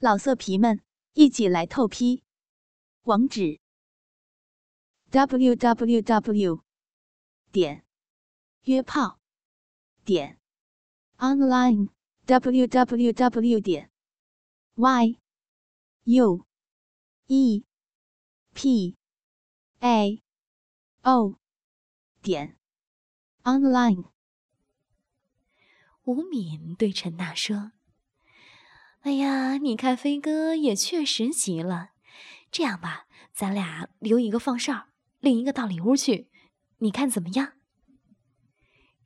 老色皮们，一起来透批！网址：w w w 点约炮点 online w w w 点 y u e p a o 点 online。吴敏对陈娜说。哎呀，你看飞哥也确实急了。这样吧，咱俩留一个放哨，另一个到里屋去，你看怎么样？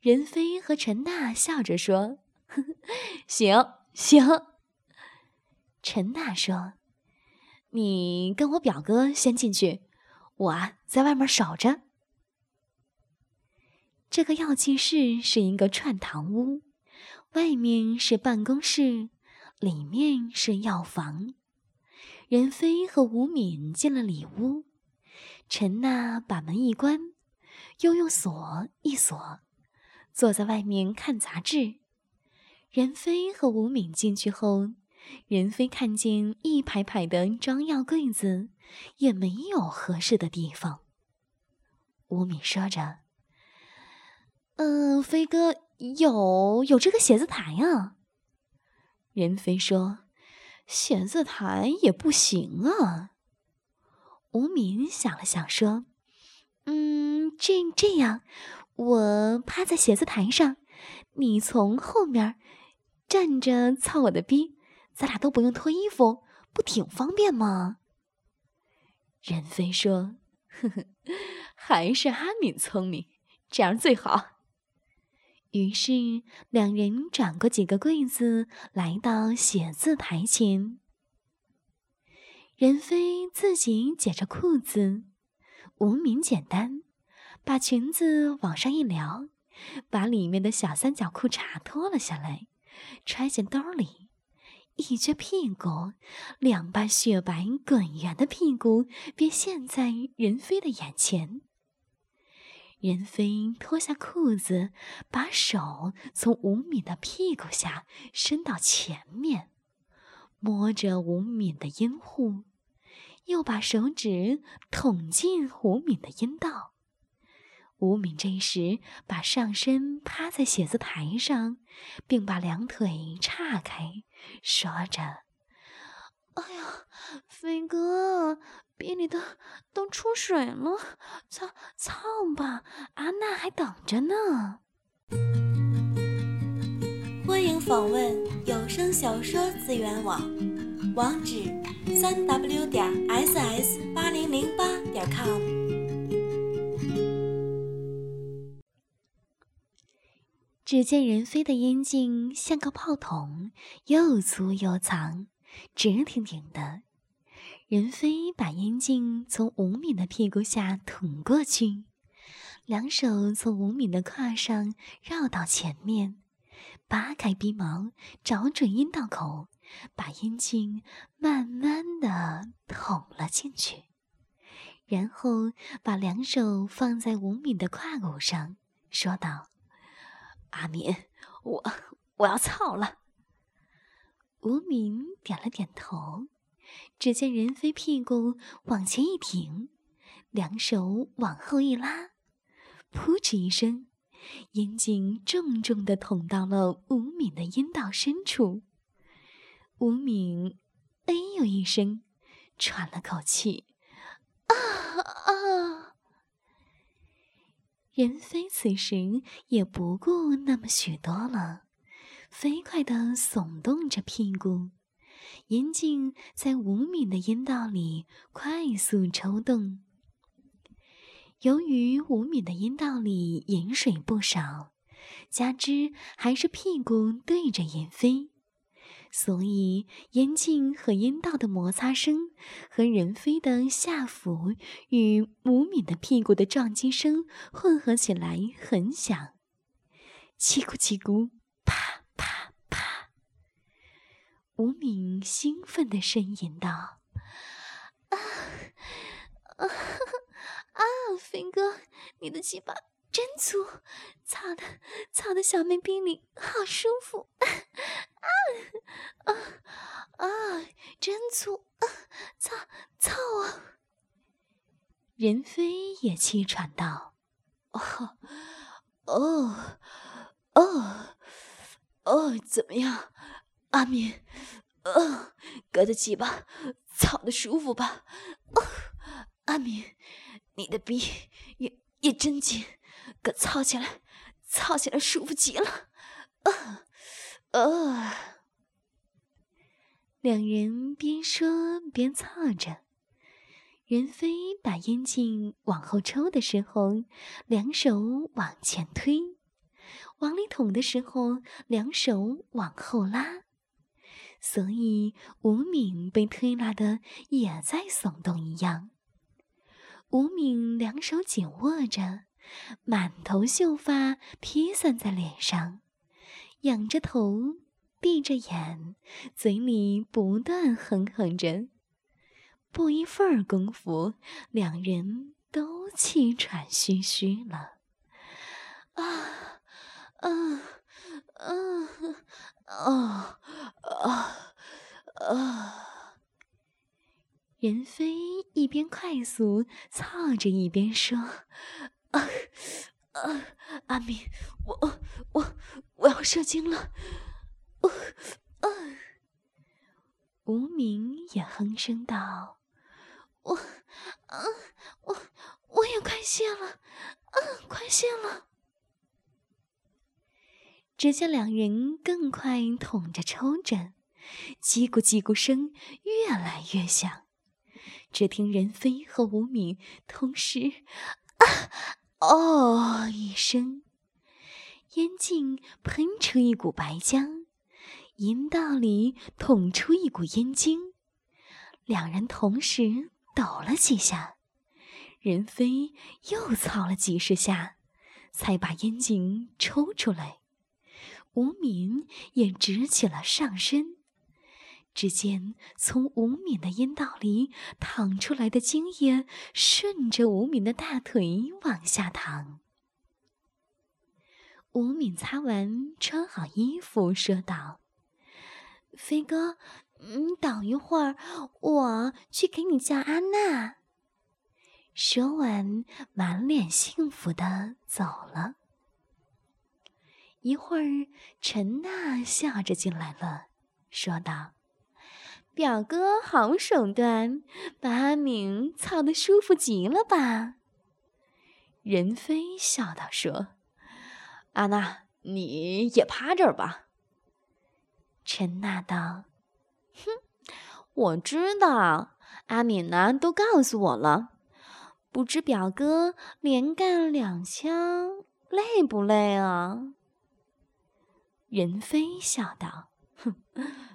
任飞和陈娜笑着说：“行 行。”陈娜说：“你跟我表哥先进去，我啊在外面守着。”这个药剂室是一个串堂屋，外面是办公室。里面是药房，任飞和吴敏进了里屋，陈娜把门一关，又用锁一锁，坐在外面看杂志。任飞和吴敏进去后，任飞看见一排排的装药柜子，也没有合适的地方。吴敏说着：“嗯，飞哥有有这个写字台呀。”任飞说：“写字台也不行啊。”吴敏想了想说：“嗯，这这样，我趴在写字台上，你从后面站着操我的逼，咱俩都不用脱衣服，不挺方便吗？”任飞说：“呵呵，还是阿敏聪明，这样最好。”于是，两人转过几个柜子，来到写字台前。任飞自己解着裤子，无名简单，把裙子往上一撩，把里面的小三角裤衩脱了下来，揣进兜里，一撅屁股，两瓣雪白滚圆的屁股便现在任飞的眼前。任飞脱下裤子，把手从吴敏的屁股下伸到前面，摸着吴敏的阴户，又把手指捅进吴敏的阴道。吴敏这时把上身趴在写字台上，并把两腿岔开，说着：“哎呀，飞哥。”鼻里都都出水了，操操吧！阿娜还等着呢。欢迎访问有声小说资源网，网址：三 w 点 ss 八零零八点 com。只见任飞的阴茎像个炮筒，又粗又长，直挺挺的。任飞把阴茎从吴敏的屁股下捅过去，两手从吴敏的胯上绕到前面，扒开鼻毛，找准阴道口，把阴茎慢慢的捅了进去，然后把两手放在吴敏的胯骨上，说道：“阿敏，我我要操了。”吴敏点了点头。只见任飞屁股往前一挺，两手往后一拉，噗嗤一声，阴茎重重地捅到了吴敏的阴道深处。吴敏哎呦一声，喘了口气，啊啊！任飞此时也不顾那么许多了，飞快地耸动着屁股。阴茎在吴敏的阴道里快速抽动。由于吴敏的阴道里饮水不少，加之还是屁股对着任飞，所以阴茎和阴道的摩擦声和任飞的下腹与吴敏的屁股的撞击声混合起来很响，叽咕叽咕，吴敏兴奋地呻吟道：“啊啊啊！飞哥，你的鸡巴真粗，操的操的小妹逼里好舒服！啊啊啊！真粗，啊，操操啊！任飞也气喘道：“哦，哦，哦，哦，怎么样，阿敏？呃，搁得起吧？操的舒服吧？阿敏，你的逼也也真紧，可操起来，操起来舒服极了。啊，啊。”两人边说边操着，任飞把烟茎往后抽的时候，两手往前推；往里捅的时候，两手往后拉。所以吴敏被推拉的也在耸动一样。吴敏两手紧握着，满头秀发披散在脸上，仰着头。闭着眼，嘴里不断哼哼着。不一会儿功夫，两人都气喘吁吁了。啊啊啊啊啊啊！任飞一边快速操着，一边说：“啊啊，阿明，我我我要射精了。”无名也哼声道：“我，啊，我，我也快谢了，啊，快谢了。”只见两人更快捅着抽着，叽咕叽咕声越来越响。只听任飞和吴敏同时“啊哦”一声，烟茎喷出一股白浆。阴道里捅出一股烟精，两人同时抖了几下，任飞又操了几十下，才把烟精抽出来。吴敏也直起了上身，只见从吴敏的阴道里淌出来的精液，顺着吴敏的大腿往下淌。吴敏擦完，穿好衣服，说道。飞哥，你等一会儿，我去给你叫安娜。说完，满脸幸福的走了。一会儿，陈娜笑着进来了，说道：“表哥好手段，把阿敏操的舒服极了吧？”任飞笑道：“说，阿娜，你也趴这儿吧。”陈娜道：“哼，我知道，阿敏呢都告诉我了。不知表哥连干两枪累不累啊？”任飞笑道：“哼，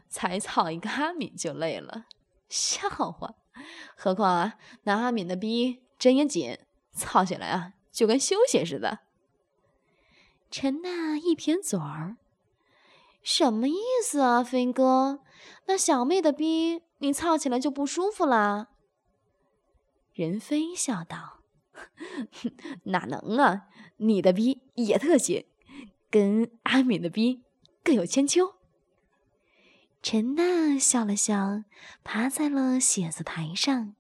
才操一个阿敏就累了，笑话。何况啊，那阿敏的逼真也紧，操起来啊就跟休息似的。”陈娜一撇嘴儿。什么意思啊，飞哥？那小妹的逼你操起来就不舒服啦？任飞笑道：“哪能啊，你的逼也特紧，跟阿敏的逼各有千秋。”陈娜笑了笑，趴在了写字台上。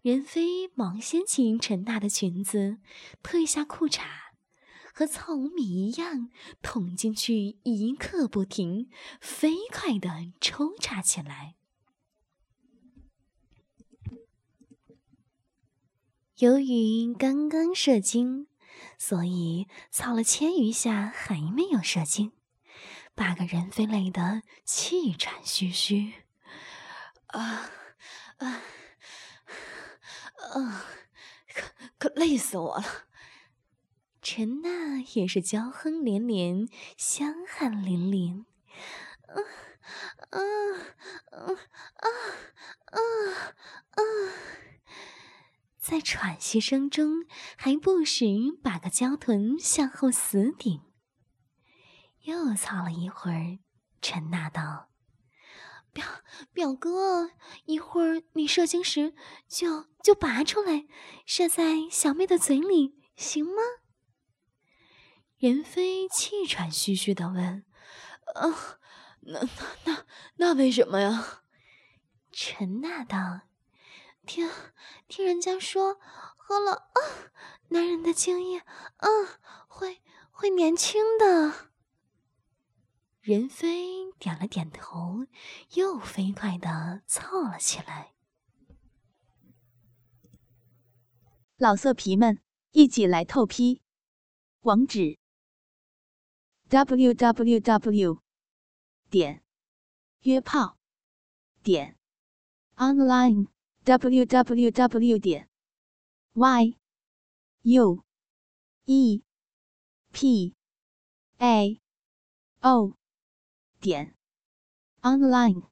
任飞忙掀起陈娜的裙子，褪下裤衩。和糙米一样捅进去，一刻不停，飞快地抽插起来。由于刚刚射精，所以操了千余下还没有射精，把个人飞累得气喘吁吁。啊啊啊！可可累死我了！陈娜也是娇哼连连，香汗淋淋。啊啊啊啊啊啊！在喘息声中，还不时把个娇臀向后死顶。又操了一会儿，陈娜道：“表表哥，一会儿你射精时，就就拔出来，射在小妹的嘴里，行吗？”任飞气喘吁吁的问：“啊，那那那那为什么呀？”陈娜道：“听，听人家说，喝了啊，男人的精液，嗯，会会年轻的。”任飞点了点头，又飞快的凑了起来。老色皮们，一起来透批！网址：w w w 点约炮点 online w w w 点 y u e p a o 点 online。